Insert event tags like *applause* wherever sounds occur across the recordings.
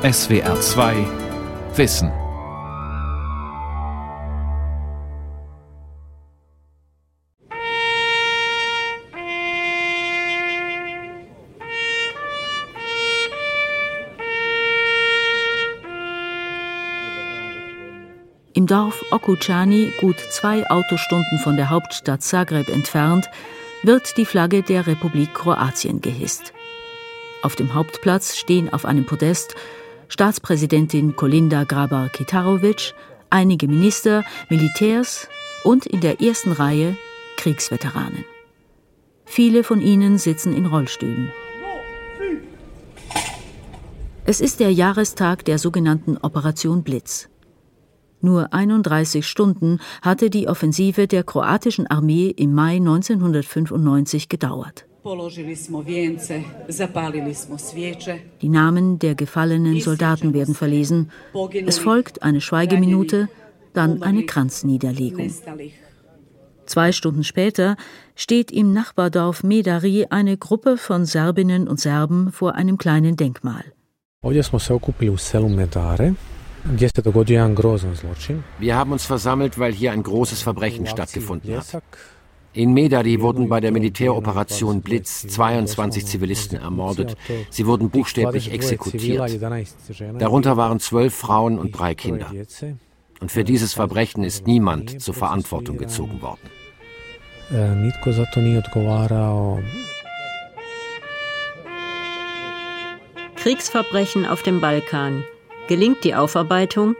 SWR 2 Wissen. Im Dorf Okučani, gut zwei Autostunden von der Hauptstadt Zagreb entfernt, wird die Flagge der Republik Kroatien gehisst. Auf dem Hauptplatz stehen auf einem Podest Staatspräsidentin Kolinda Grabar-Kitarovic, einige Minister, Militärs und in der ersten Reihe Kriegsveteranen. Viele von ihnen sitzen in Rollstühlen. Es ist der Jahrestag der sogenannten Operation Blitz. Nur 31 Stunden hatte die Offensive der kroatischen Armee im Mai 1995 gedauert. Die Namen der gefallenen Soldaten werden verlesen. Es folgt eine Schweigeminute, dann eine Kranzniederlegung. Zwei Stunden später steht im Nachbardorf Medari eine Gruppe von Serbinnen und Serben vor einem kleinen Denkmal. Wir haben uns versammelt, weil hier ein großes Verbrechen stattgefunden hat. In Medari wurden bei der Militäroperation Blitz 22 Zivilisten ermordet. Sie wurden buchstäblich exekutiert. Darunter waren zwölf Frauen und drei Kinder. Und für dieses Verbrechen ist niemand zur Verantwortung gezogen worden. Kriegsverbrechen auf dem Balkan. Gelingt die Aufarbeitung?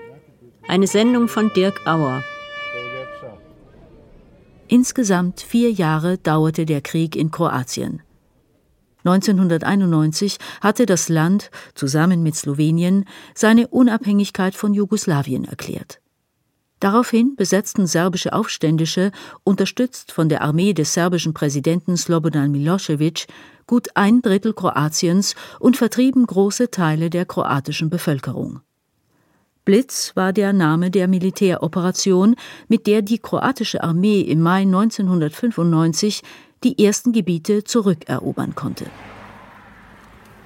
Eine Sendung von Dirk Auer. Insgesamt vier Jahre dauerte der Krieg in Kroatien. 1991 hatte das Land zusammen mit Slowenien seine Unabhängigkeit von Jugoslawien erklärt. Daraufhin besetzten serbische Aufständische, unterstützt von der Armee des serbischen Präsidenten Slobodan Milosevic, gut ein Drittel Kroatiens und vertrieben große Teile der kroatischen Bevölkerung. Blitz war der Name der Militäroperation, mit der die kroatische Armee im Mai 1995 die ersten Gebiete zurückerobern konnte.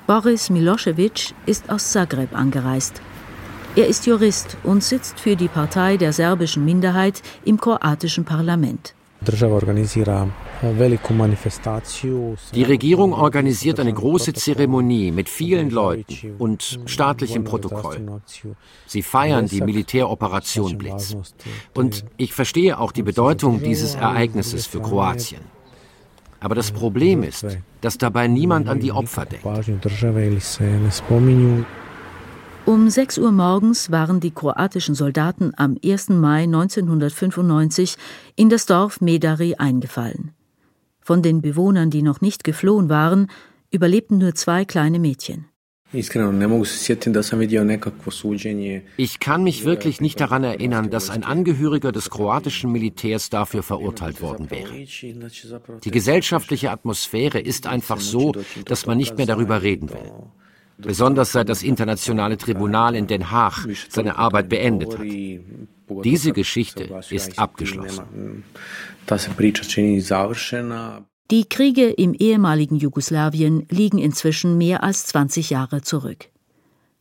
Boris Milosevic ist aus Zagreb angereist. Er ist Jurist und sitzt für die Partei der serbischen Minderheit im kroatischen Parlament. Die Regierung organisiert eine große Zeremonie mit vielen Leuten und staatlichem Protokoll. Sie feiern die Militäroperation Blitz. Und ich verstehe auch die Bedeutung dieses Ereignisses für Kroatien. Aber das Problem ist, dass dabei niemand an die Opfer denkt. Um 6 Uhr morgens waren die kroatischen Soldaten am 1. Mai 1995 in das Dorf Medari eingefallen. Von den Bewohnern, die noch nicht geflohen waren, überlebten nur zwei kleine Mädchen. Ich kann mich wirklich nicht daran erinnern, dass ein Angehöriger des kroatischen Militärs dafür verurteilt worden wäre. Die gesellschaftliche Atmosphäre ist einfach so, dass man nicht mehr darüber reden will besonders seit das Internationale Tribunal in Den Haag seine Arbeit beendet hat. Diese Geschichte ist abgeschlossen. Die Kriege im ehemaligen Jugoslawien liegen inzwischen mehr als 20 Jahre zurück.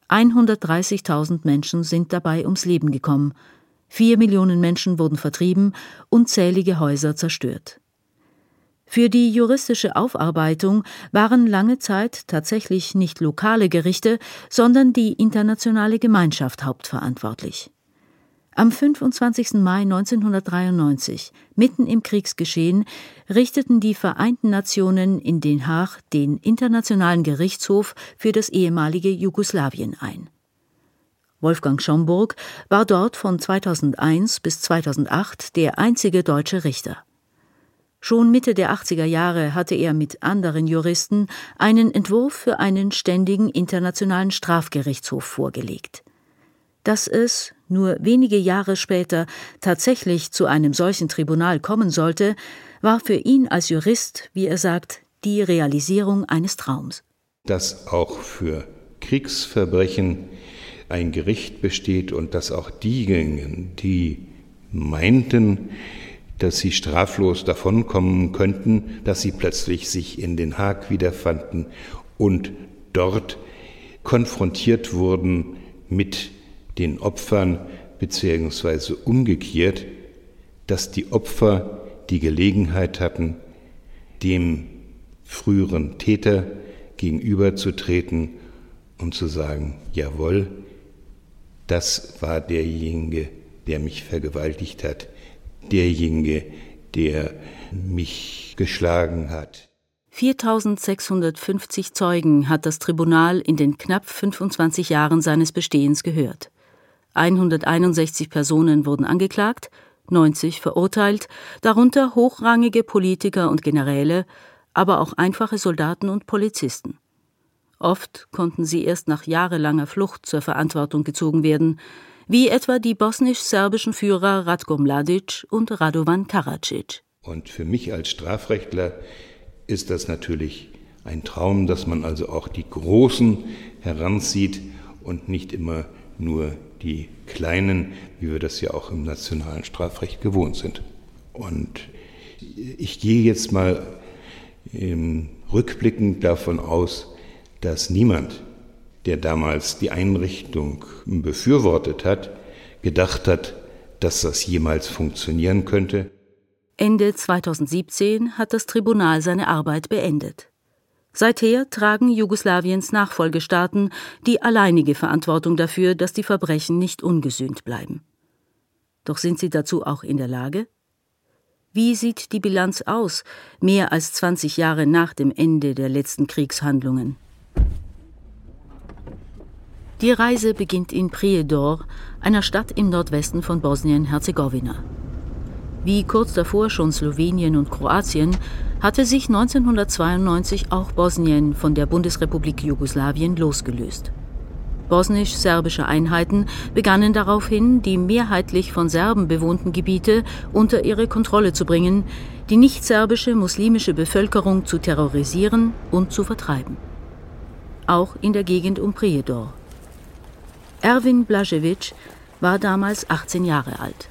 130.000 Menschen sind dabei ums Leben gekommen, vier Millionen Menschen wurden vertrieben, unzählige Häuser zerstört. Für die juristische Aufarbeitung waren lange Zeit tatsächlich nicht lokale Gerichte, sondern die internationale Gemeinschaft hauptverantwortlich. Am 25. Mai 1993, mitten im Kriegsgeschehen, richteten die Vereinten Nationen in Den Haag den Internationalen Gerichtshof für das ehemalige Jugoslawien ein. Wolfgang Schomburg war dort von 2001 bis 2008 der einzige deutsche Richter. Schon Mitte der 80er Jahre hatte er mit anderen Juristen einen Entwurf für einen ständigen internationalen Strafgerichtshof vorgelegt. Dass es, nur wenige Jahre später, tatsächlich zu einem solchen Tribunal kommen sollte, war für ihn als Jurist, wie er sagt, die Realisierung eines Traums. Dass auch für Kriegsverbrechen ein Gericht besteht und dass auch diejenigen, die meinten, dass sie straflos davonkommen könnten, dass sie plötzlich sich in Den Haag wiederfanden und dort konfrontiert wurden mit den Opfern, beziehungsweise umgekehrt, dass die Opfer die Gelegenheit hatten, dem früheren Täter gegenüberzutreten und zu sagen, jawohl, das war derjenige, der mich vergewaltigt hat, derjenige, der mich geschlagen hat. 4650 Zeugen hat das Tribunal in den knapp 25 Jahren seines Bestehens gehört. 161 Personen wurden angeklagt, 90 verurteilt, darunter hochrangige Politiker und Generäle, aber auch einfache Soldaten und Polizisten. Oft konnten sie erst nach jahrelanger Flucht zur Verantwortung gezogen werden, wie etwa die bosnisch-serbischen Führer Ratko Mladic und Radovan Karadzic. Und für mich als Strafrechtler ist das natürlich ein Traum, dass man also auch die Großen heranzieht und nicht immer nur die Kleinen, wie wir das ja auch im nationalen Strafrecht gewohnt sind. Und ich gehe jetzt mal rückblickend davon aus, dass niemand, der damals die Einrichtung befürwortet hat, gedacht hat, dass das jemals funktionieren könnte. Ende 2017 hat das Tribunal seine Arbeit beendet. Seither tragen Jugoslawiens Nachfolgestaaten die alleinige Verantwortung dafür, dass die Verbrechen nicht ungesühnt bleiben. Doch sind sie dazu auch in der Lage? Wie sieht die Bilanz aus, mehr als 20 Jahre nach dem Ende der letzten Kriegshandlungen? Die Reise beginnt in Prijedor, einer Stadt im Nordwesten von Bosnien-Herzegowina. Wie kurz davor schon Slowenien und Kroatien hatte sich 1992 auch Bosnien von der Bundesrepublik Jugoslawien losgelöst. Bosnisch-serbische Einheiten begannen daraufhin, die mehrheitlich von Serben bewohnten Gebiete unter ihre Kontrolle zu bringen, die nicht-serbische muslimische Bevölkerung zu terrorisieren und zu vertreiben. Auch in der Gegend um Prijedor. Erwin Blažević war damals 18 Jahre alt.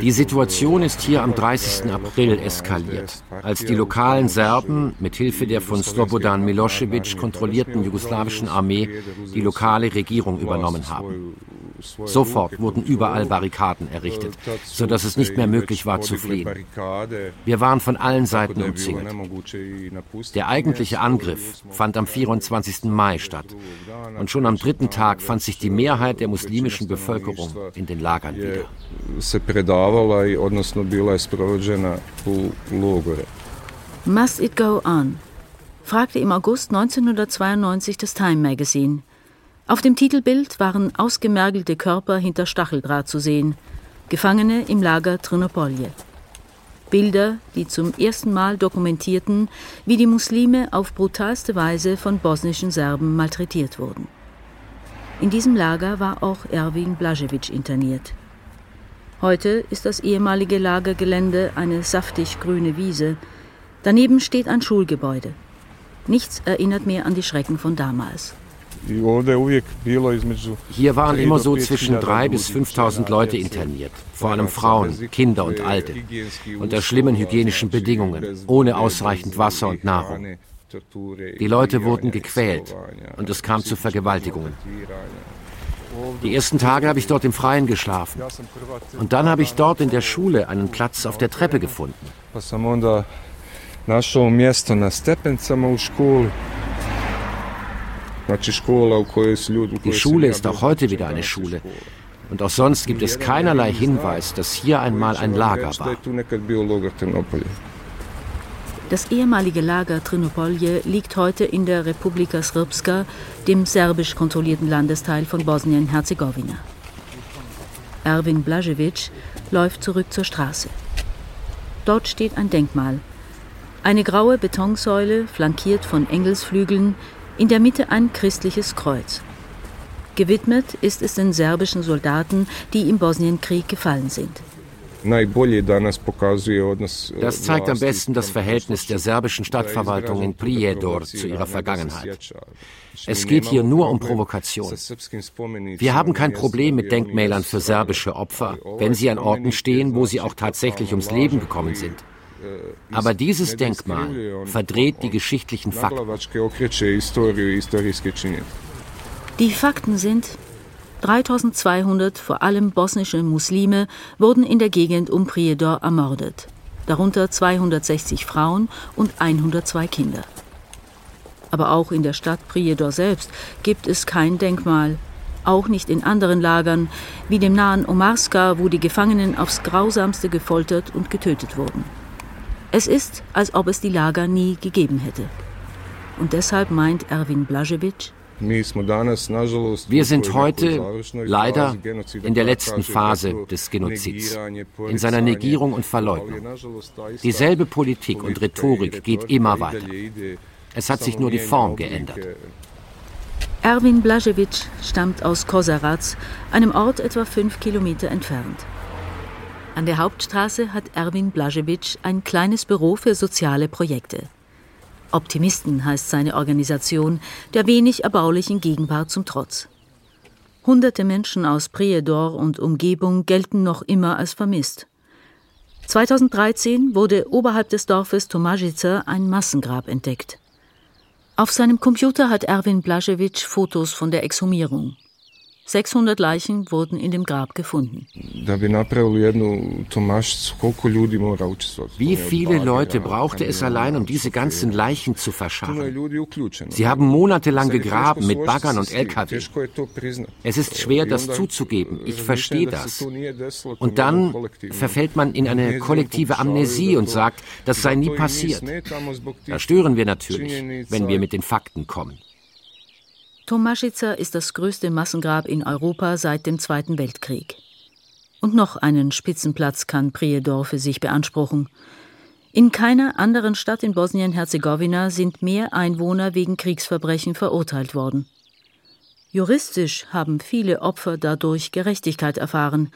Die Situation ist hier am 30. April eskaliert, als die lokalen Serben mit Hilfe der von Slobodan Milosevic kontrollierten jugoslawischen Armee die lokale Regierung übernommen haben. Sofort wurden überall Barrikaden errichtet, sodass es nicht mehr möglich war zu fliehen. Wir waren von allen Seiten umzingelt. Der eigentliche Angriff fand am 24. Mai statt. Und schon am dritten Tag fand sich die Mehrheit der muslimischen Bevölkerung in den Lagern wieder. Must it go on? fragte im August 1992 das Time Magazine. Auf dem Titelbild waren ausgemergelte Körper hinter Stacheldraht zu sehen, Gefangene im Lager Trinopolje. Bilder, die zum ersten Mal dokumentierten, wie die Muslime auf brutalste Weise von bosnischen Serben malträtiert wurden. In diesem Lager war auch Erwin Blažević interniert. Heute ist das ehemalige Lagergelände eine saftig grüne Wiese. Daneben steht ein Schulgebäude. Nichts erinnert mehr an die Schrecken von damals. Hier waren immer so zwischen 3.000 bis 5.000 Leute interniert, vor allem Frauen, Kinder und Alte, unter schlimmen hygienischen Bedingungen, ohne ausreichend Wasser und Nahrung. Die Leute wurden gequält und es kam zu Vergewaltigungen. Die ersten Tage habe ich dort im Freien geschlafen. Und dann habe ich dort in der Schule einen Platz auf der Treppe gefunden. Našao mjesto na stepencama u školi. Die Schule ist auch heute wieder eine Schule. Und auch sonst gibt es keinerlei Hinweis, dass hier einmal ein Lager war. Das ehemalige Lager Trinopolje liegt heute in der Republika Srpska, dem serbisch kontrollierten Landesteil von Bosnien-Herzegowina. Erwin Blažević läuft zurück zur Straße. Dort steht ein Denkmal. Eine graue Betonsäule, flankiert von Engelsflügeln, in der Mitte ein christliches Kreuz. Gewidmet ist es den serbischen Soldaten, die im Bosnienkrieg gefallen sind. Das zeigt am besten das Verhältnis der serbischen Stadtverwaltung in Prijedor zu ihrer Vergangenheit. Es geht hier nur um Provokation. Wir haben kein Problem mit Denkmälern für serbische Opfer, wenn sie an Orten stehen, wo sie auch tatsächlich ums Leben gekommen sind. Aber dieses Denkmal verdreht die geschichtlichen Fakten. Die Fakten sind, 3200 vor allem bosnische Muslime wurden in der Gegend um Prijedor ermordet, darunter 260 Frauen und 102 Kinder. Aber auch in der Stadt Prijedor selbst gibt es kein Denkmal, auch nicht in anderen Lagern, wie dem nahen Omarska, wo die Gefangenen aufs grausamste gefoltert und getötet wurden. Es ist, als ob es die Lager nie gegeben hätte. Und deshalb meint Erwin Blažević, wir sind heute leider in der letzten Phase des Genozids, in seiner Negierung und Verleugnung. Dieselbe Politik und Rhetorik geht immer weiter. Es hat sich nur die Form geändert. Erwin Blažević stammt aus Kosarac, einem Ort etwa fünf Kilometer entfernt. An der Hauptstraße hat Erwin Blažević ein kleines Büro für soziale Projekte. Optimisten heißt seine Organisation, der wenig erbaulichen Gegenwart zum Trotz. Hunderte Menschen aus Prijedor und Umgebung gelten noch immer als vermisst. 2013 wurde oberhalb des Dorfes Tomajica ein Massengrab entdeckt. Auf seinem Computer hat Erwin Blažević Fotos von der Exhumierung. 600 Leichen wurden in dem Grab gefunden. Wie viele Leute brauchte es allein, um diese ganzen Leichen zu verscharren? Sie haben monatelang gegraben mit Baggern und LKW. Es ist schwer, das zuzugeben. Ich verstehe das. Und dann verfällt man in eine kollektive Amnesie und sagt, das sei nie passiert. Da stören wir natürlich, wenn wir mit den Fakten kommen. Tomaschica ist das größte Massengrab in Europa seit dem Zweiten Weltkrieg. Und noch einen Spitzenplatz kann Prijedor für sich beanspruchen. In keiner anderen Stadt in Bosnien-Herzegowina sind mehr Einwohner wegen Kriegsverbrechen verurteilt worden. Juristisch haben viele Opfer dadurch Gerechtigkeit erfahren.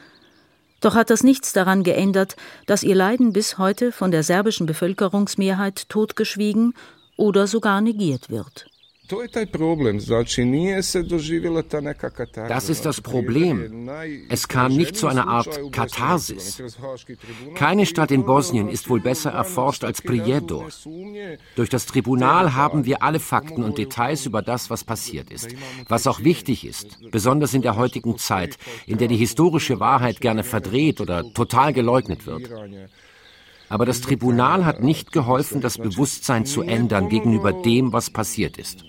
Doch hat das nichts daran geändert, dass ihr Leiden bis heute von der serbischen Bevölkerungsmehrheit totgeschwiegen oder sogar negiert wird. Das ist das Problem. Es kam nicht zu einer Art Katharsis. Keine Stadt in Bosnien ist wohl besser erforscht als Prijedor. Durch das Tribunal haben wir alle Fakten und Details über das, was passiert ist. Was auch wichtig ist, besonders in der heutigen Zeit, in der die historische Wahrheit gerne verdreht oder total geleugnet wird. Aber das Tribunal hat nicht geholfen, das Bewusstsein zu ändern gegenüber dem, was passiert ist.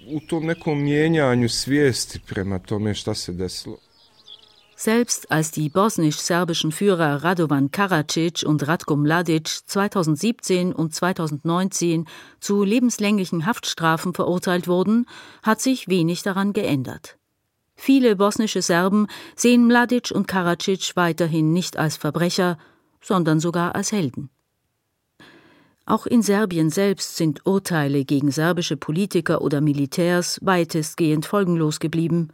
Selbst als die bosnisch-serbischen Führer Radovan Karadzic und Ratko Mladic 2017 und 2019 zu lebenslänglichen Haftstrafen verurteilt wurden, hat sich wenig daran geändert. Viele bosnische Serben sehen Mladic und Karadzic weiterhin nicht als Verbrecher, sondern sogar als Helden. Auch in Serbien selbst sind Urteile gegen serbische Politiker oder Militärs weitestgehend folgenlos geblieben.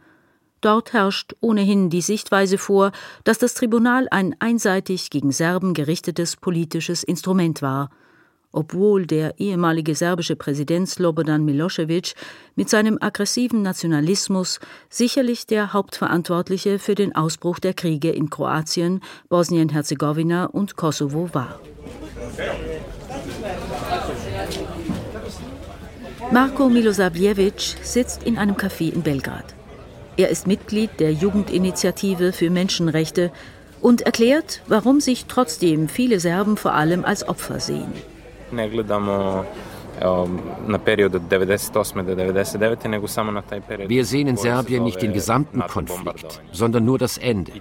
Dort herrscht ohnehin die Sichtweise vor, dass das Tribunal ein einseitig gegen Serben gerichtetes politisches Instrument war, obwohl der ehemalige serbische Präsident Slobodan Milosevic mit seinem aggressiven Nationalismus sicherlich der Hauptverantwortliche für den Ausbruch der Kriege in Kroatien, Bosnien-Herzegowina und Kosovo war. Marko Milosavljevic sitzt in einem Café in Belgrad. Er ist Mitglied der Jugendinitiative für Menschenrechte und erklärt, warum sich trotzdem viele Serben vor allem als Opfer sehen. Wir sehen in Serbien nicht den gesamten Konflikt, sondern nur das Ende.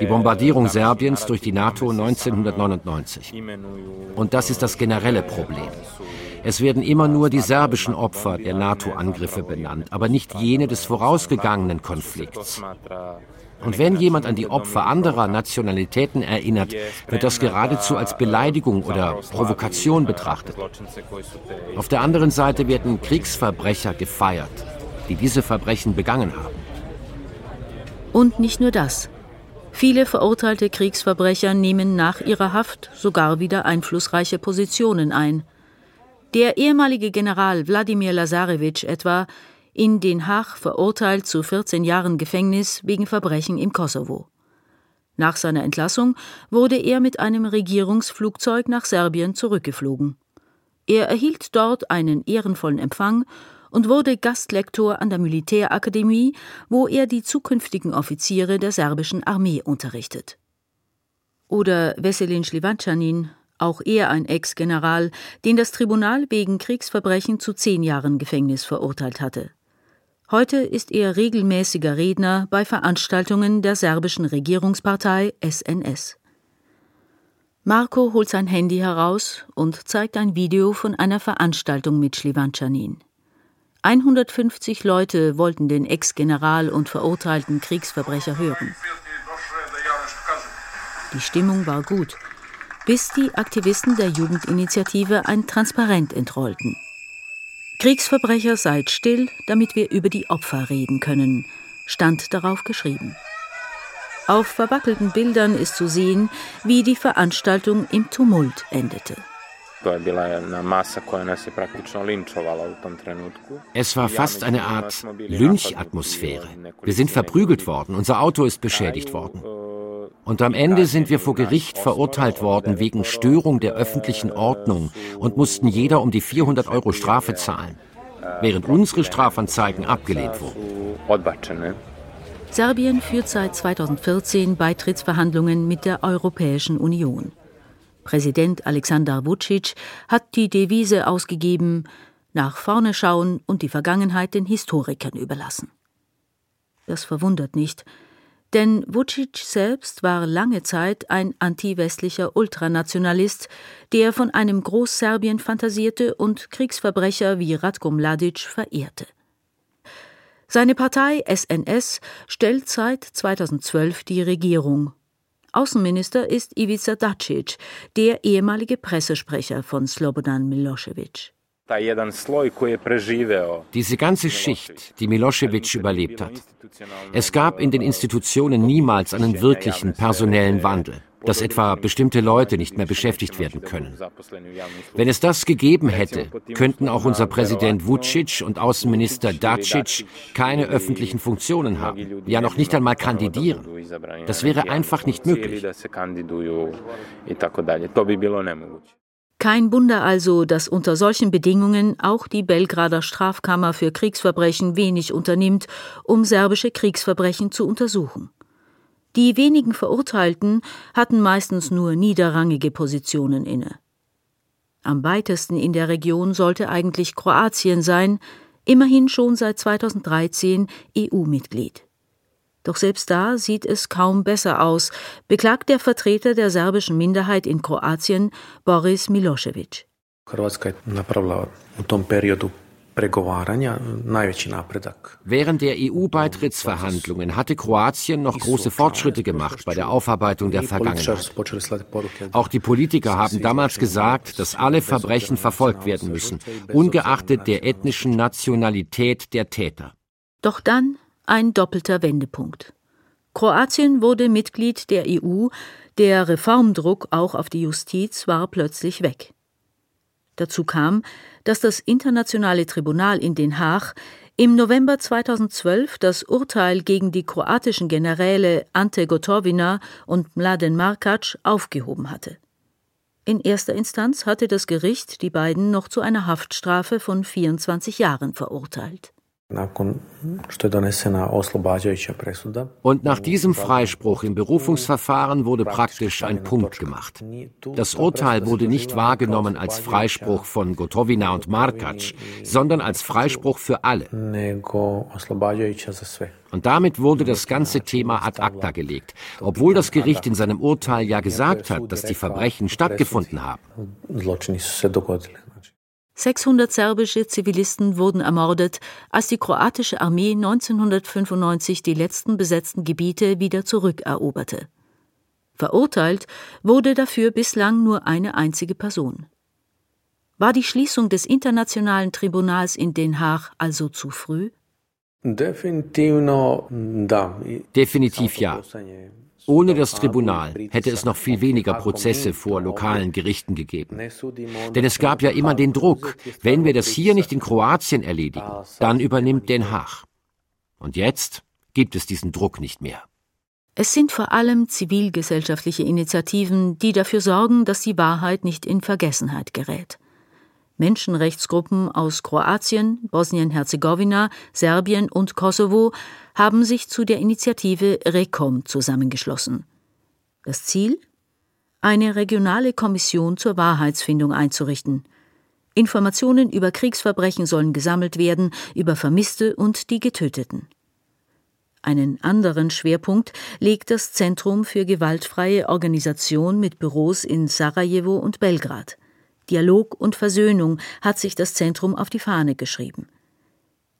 Die Bombardierung Serbiens durch die NATO 1999. Und das ist das generelle Problem. Es werden immer nur die serbischen Opfer der NATO-Angriffe benannt, aber nicht jene des vorausgegangenen Konflikts. Und wenn jemand an die Opfer anderer Nationalitäten erinnert, wird das geradezu als Beleidigung oder Provokation betrachtet. Auf der anderen Seite werden Kriegsverbrecher gefeiert, die diese Verbrechen begangen haben. Und nicht nur das. Viele verurteilte Kriegsverbrecher nehmen nach ihrer Haft sogar wieder einflussreiche Positionen ein. Der ehemalige General Wladimir Lazarevich etwa, in Den Haag verurteilt zu 14 Jahren Gefängnis wegen Verbrechen im Kosovo. Nach seiner Entlassung wurde er mit einem Regierungsflugzeug nach Serbien zurückgeflogen. Er erhielt dort einen ehrenvollen Empfang und wurde Gastlektor an der Militärakademie, wo er die zukünftigen Offiziere der serbischen Armee unterrichtet. Oder Veselin Slivancanin, auch er ein Ex-General, den das Tribunal wegen Kriegsverbrechen zu zehn Jahren Gefängnis verurteilt hatte. Heute ist er regelmäßiger Redner bei Veranstaltungen der serbischen Regierungspartei SNS. Marco holt sein Handy heraus und zeigt ein Video von einer Veranstaltung mit Schlivancanin. 150 Leute wollten den Ex-General und verurteilten Kriegsverbrecher hören. Die Stimmung war gut, bis die Aktivisten der Jugendinitiative ein Transparent entrollten. Kriegsverbrecher seid still, damit wir über die Opfer reden können, stand darauf geschrieben. Auf verwackelten Bildern ist zu sehen, wie die Veranstaltung im Tumult endete. Es war fast eine Art Lynchatmosphäre. Wir sind verprügelt worden, unser Auto ist beschädigt worden. Und am Ende sind wir vor Gericht verurteilt worden wegen Störung der öffentlichen Ordnung und mussten jeder um die 400 Euro Strafe zahlen, während unsere Strafanzeigen abgelehnt wurden. Serbien führt seit 2014 Beitrittsverhandlungen mit der Europäischen Union. Präsident Alexander Vucic hat die Devise ausgegeben, nach vorne schauen und die Vergangenheit den Historikern überlassen. Das verwundert nicht, denn Vucic selbst war lange Zeit ein anti-westlicher Ultranationalist, der von einem Großserbien fantasierte und Kriegsverbrecher wie Ratko Mladic verehrte. Seine Partei SNS stellt seit 2012 die Regierung. Außenminister ist Ivica Dacic, der ehemalige Pressesprecher von Slobodan Milosevic. Diese ganze Schicht, die Milosevic überlebt hat. Es gab in den Institutionen niemals einen wirklichen personellen Wandel, dass etwa bestimmte Leute nicht mehr beschäftigt werden können. Wenn es das gegeben hätte, könnten auch unser Präsident Vucic und Außenminister Dacic keine öffentlichen Funktionen haben, ja noch nicht einmal kandidieren. Das wäre einfach nicht möglich. Kein Wunder also, dass unter solchen Bedingungen auch die Belgrader Strafkammer für Kriegsverbrechen wenig unternimmt, um serbische Kriegsverbrechen zu untersuchen. Die wenigen Verurteilten hatten meistens nur niederrangige Positionen inne. Am weitesten in der Region sollte eigentlich Kroatien sein, immerhin schon seit 2013 EU-Mitglied. Doch selbst da sieht es kaum besser aus, beklagt der Vertreter der serbischen Minderheit in Kroatien, Boris Milosevic. Während der EU-Beitrittsverhandlungen hatte Kroatien noch große Fortschritte gemacht bei der Aufarbeitung der Vergangenheit. Auch die Politiker haben damals gesagt, dass alle Verbrechen verfolgt werden müssen, ungeachtet der ethnischen Nationalität der Täter. Doch dann ein doppelter Wendepunkt. Kroatien wurde Mitglied der EU, der Reformdruck auch auf die Justiz war plötzlich weg. Dazu kam, dass das Internationale Tribunal in Den Haag im November 2012 das Urteil gegen die kroatischen Generäle Ante Gotovina und Mladen Markac aufgehoben hatte. In erster Instanz hatte das Gericht die beiden noch zu einer Haftstrafe von 24 Jahren verurteilt. Und nach diesem Freispruch im Berufungsverfahren wurde praktisch ein Punkt gemacht. Das Urteil wurde nicht wahrgenommen als Freispruch von Gotovina und Markac, sondern als Freispruch für alle. Und damit wurde das ganze Thema ad acta gelegt, obwohl das Gericht in seinem Urteil ja gesagt hat, dass die Verbrechen stattgefunden haben. 600 serbische Zivilisten wurden ermordet, als die kroatische Armee 1995 die letzten besetzten Gebiete wieder zurückeroberte. Verurteilt wurde dafür bislang nur eine einzige Person. War die Schließung des Internationalen Tribunals in Den Haag also zu früh? Definitiv ja. Ohne das Tribunal hätte es noch viel weniger Prozesse vor lokalen Gerichten gegeben. Denn es gab ja immer den Druck, wenn wir das hier nicht in Kroatien erledigen, dann übernimmt Den Haag. Und jetzt gibt es diesen Druck nicht mehr. Es sind vor allem zivilgesellschaftliche Initiativen, die dafür sorgen, dass die Wahrheit nicht in Vergessenheit gerät. Menschenrechtsgruppen aus Kroatien, Bosnien-Herzegowina, Serbien und Kosovo haben sich zu der Initiative RECOM zusammengeschlossen. Das Ziel? Eine regionale Kommission zur Wahrheitsfindung einzurichten. Informationen über Kriegsverbrechen sollen gesammelt werden, über Vermisste und die Getöteten. Einen anderen Schwerpunkt legt das Zentrum für gewaltfreie Organisation mit Büros in Sarajevo und Belgrad. Dialog und Versöhnung hat sich das Zentrum auf die Fahne geschrieben.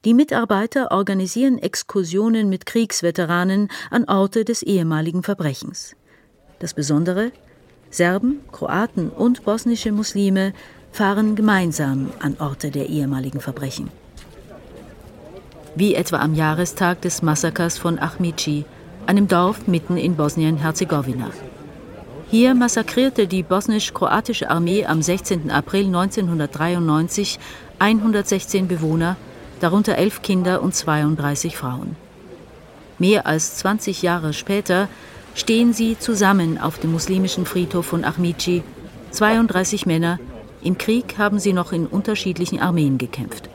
Die Mitarbeiter organisieren Exkursionen mit Kriegsveteranen an Orte des ehemaligen Verbrechens. Das Besondere? Serben, Kroaten und bosnische Muslime fahren gemeinsam an Orte der ehemaligen Verbrechen. Wie etwa am Jahrestag des Massakers von Achmici, einem Dorf mitten in Bosnien-Herzegowina. Hier massakrierte die bosnisch-kroatische Armee am 16. April 1993 116 Bewohner, darunter elf Kinder und 32 Frauen. Mehr als 20 Jahre später stehen sie zusammen auf dem muslimischen Friedhof von Ahmici, 32 Männer, im Krieg haben sie noch in unterschiedlichen Armeen gekämpft.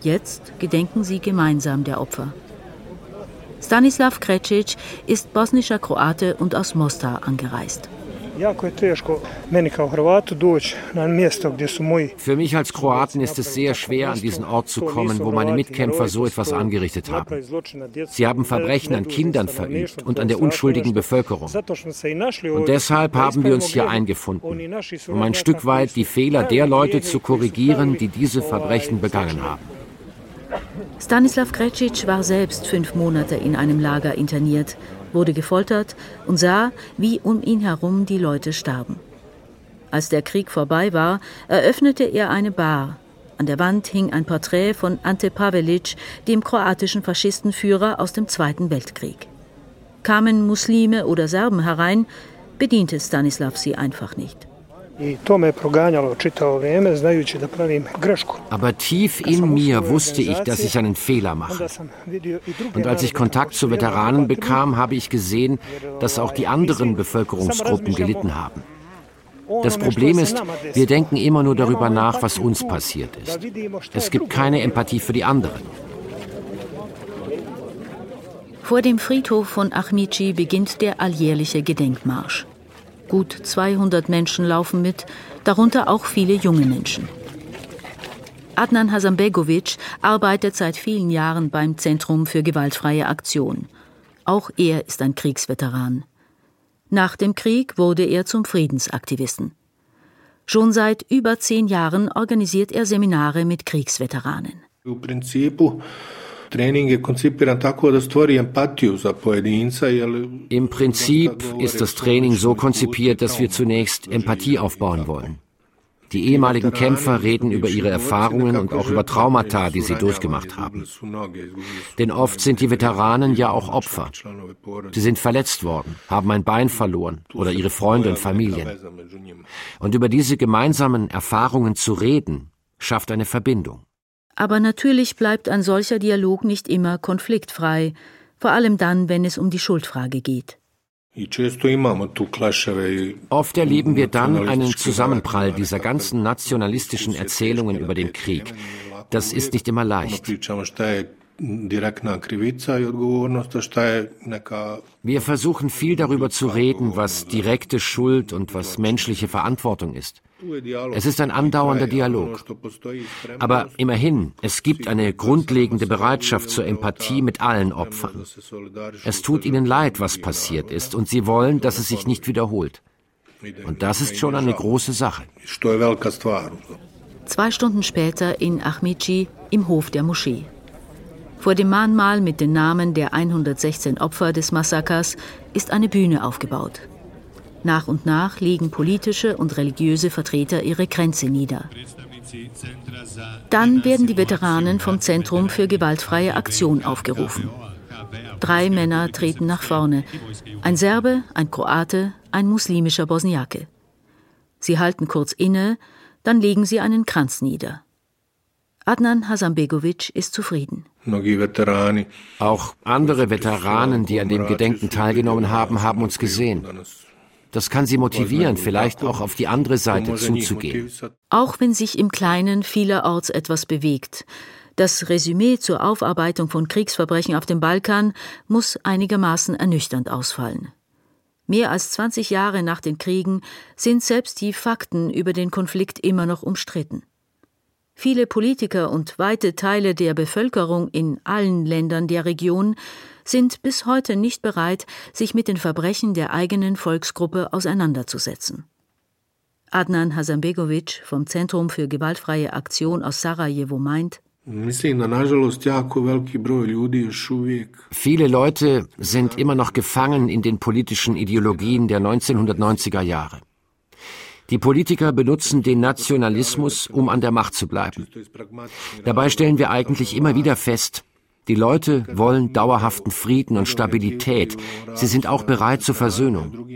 Jetzt gedenken sie gemeinsam der Opfer. Stanislav Krecic ist bosnischer Kroate und aus Mostar angereist. Für mich als Kroaten ist es sehr schwer, an diesen Ort zu kommen, wo meine Mitkämpfer so etwas angerichtet haben. Sie haben Verbrechen an Kindern verübt und an der unschuldigen Bevölkerung. Und deshalb haben wir uns hier eingefunden, um ein Stück weit die Fehler der Leute zu korrigieren, die diese Verbrechen begangen haben. Stanislav Krecic war selbst fünf Monate in einem Lager interniert, wurde gefoltert und sah, wie um ihn herum die Leute starben. Als der Krieg vorbei war, eröffnete er eine Bar. An der Wand hing ein Porträt von Ante Pavelic, dem kroatischen Faschistenführer aus dem Zweiten Weltkrieg. Kamen Muslime oder Serben herein, bediente Stanislav sie einfach nicht. Aber tief in mir wusste ich, dass ich einen Fehler mache. Und als ich Kontakt zu Veteranen bekam, habe ich gesehen, dass auch die anderen Bevölkerungsgruppen gelitten haben. Das Problem ist, wir denken immer nur darüber nach, was uns passiert ist. Es gibt keine Empathie für die anderen. Vor dem Friedhof von Achmici beginnt der alljährliche Gedenkmarsch. Gut 200 Menschen laufen mit, darunter auch viele junge Menschen. Adnan Hasanbegovic arbeitet seit vielen Jahren beim Zentrum für gewaltfreie Aktion. Auch er ist ein Kriegsveteran. Nach dem Krieg wurde er zum Friedensaktivisten. Schon seit über zehn Jahren organisiert er Seminare mit Kriegsveteranen. Je koncipiran tako da stvori empatiju za pojedinca. Im Prinzip ist das Training so konzipiert, dass wir zunächst Empathie aufbauen wollen. Die ehemaligen Kämpfer reden über ihre Erfahrungen und auch über Traumata, die sie durchgemacht haben. Denn oft sind die Veteranen ja auch Opfer. Sie sind verletzt worden, haben ein Bein verloren oder ihre Freunde und Familien. Und über diese gemeinsamen Erfahrungen zu reden, schafft eine Verbindung. Aber natürlich bleibt ein solcher Dialog nicht immer konfliktfrei, vor allem dann, wenn es um die Schuldfrage geht. Oft erleben wir dann einen Zusammenprall dieser ganzen nationalistischen Erzählungen über den Krieg. Das ist nicht immer leicht. Wir versuchen viel darüber zu reden, was direkte Schuld und was menschliche Verantwortung ist. Es ist ein andauernder Dialog. Aber immerhin, es gibt eine grundlegende Bereitschaft zur Empathie mit allen Opfern. Es tut ihnen leid, was passiert ist, und sie wollen, dass es sich nicht wiederholt. Und das ist schon eine große Sache. Zwei Stunden später in Achmici im Hof der Moschee. Vor dem Mahnmal mit den Namen der 116 Opfer des Massakers ist eine Bühne aufgebaut. Nach und nach legen politische und religiöse Vertreter ihre Grenze nieder. Dann werden die Veteranen vom Zentrum für gewaltfreie Aktion aufgerufen. Drei Männer treten nach vorne. Ein Serbe, ein Kroate, ein muslimischer Bosniake. Sie halten kurz inne, dann legen sie einen Kranz nieder. Adnan Hasanbegovic ist zufrieden. Auch andere Veteranen, die an dem Gedenken teilgenommen haben, haben uns gesehen. Das kann sie motivieren, vielleicht auch auf die andere Seite zuzugehen. Auch wenn sich im Kleinen vielerorts etwas bewegt. Das Resümee zur Aufarbeitung von Kriegsverbrechen auf dem Balkan muss einigermaßen ernüchternd ausfallen. Mehr als 20 Jahre nach den Kriegen sind selbst die Fakten über den Konflikt immer noch umstritten. Viele Politiker und weite Teile der Bevölkerung in allen Ländern der Region sind bis heute nicht bereit, sich mit den Verbrechen der eigenen Volksgruppe auseinanderzusetzen. Adnan Hasanbegovic vom Zentrum für gewaltfreie Aktion aus Sarajevo meint, Viele Leute sind immer noch gefangen in den politischen Ideologien der 1990er Jahre. Die Politiker benutzen den Nationalismus, um an der Macht zu bleiben. Dabei stellen wir eigentlich immer wieder fest, die Leute wollen dauerhaften Frieden und Stabilität. Sie sind auch bereit zur Versöhnung.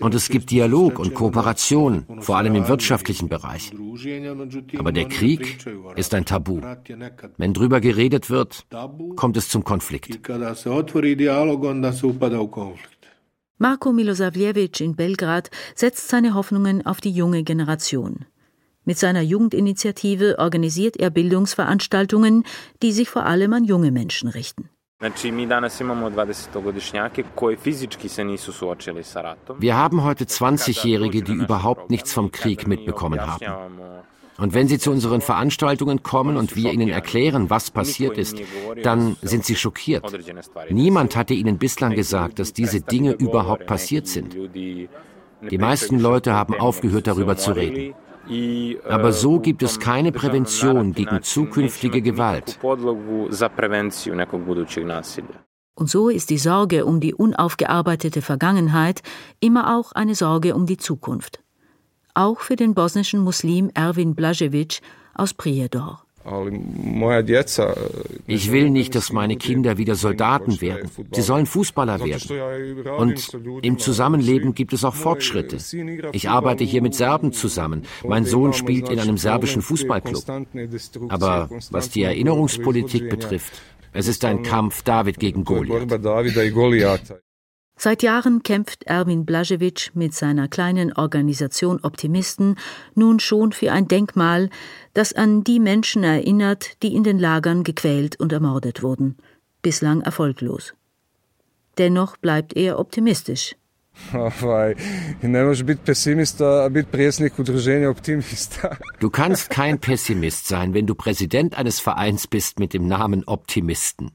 Und es gibt Dialog und Kooperation, vor allem im wirtschaftlichen Bereich. Aber der Krieg ist ein Tabu. Wenn drüber geredet wird, kommt es zum Konflikt. Marko Milosavljevic in Belgrad setzt seine Hoffnungen auf die junge Generation. Mit seiner Jugendinitiative organisiert er Bildungsveranstaltungen, die sich vor allem an junge Menschen richten. Wir haben heute 20-Jährige, die überhaupt nichts vom Krieg mitbekommen haben. Und wenn sie zu unseren Veranstaltungen kommen und wir ihnen erklären, was passiert ist, dann sind sie schockiert. Niemand hatte ihnen bislang gesagt, dass diese Dinge überhaupt passiert sind. Die meisten Leute haben aufgehört, darüber zu reden. Aber so gibt es keine Prävention gegen zukünftige Gewalt. Und so ist die Sorge um die unaufgearbeitete Vergangenheit immer auch eine Sorge um die Zukunft. Auch für den bosnischen Muslim Erwin Blažević aus Prijedor. Ich will nicht, dass meine Kinder wieder Soldaten werden. Sie sollen Fußballer werden. Und im Zusammenleben gibt es auch Fortschritte. Ich arbeite hier mit Serben zusammen. Mein Sohn spielt in einem serbischen Fußballclub. Aber was die Erinnerungspolitik betrifft, es ist ein Kampf David gegen Goliath. Seit Jahren kämpft Erwin Blažević mit seiner kleinen Organisation Optimisten nun schon für ein Denkmal, das an die Menschen erinnert, die in den Lagern gequält und ermordet wurden. Bislang erfolglos. Dennoch bleibt er optimistisch. *laughs* Du kannst kein Pessimist sein, wenn du Präsident eines Vereins bist mit dem Namen Optimisten.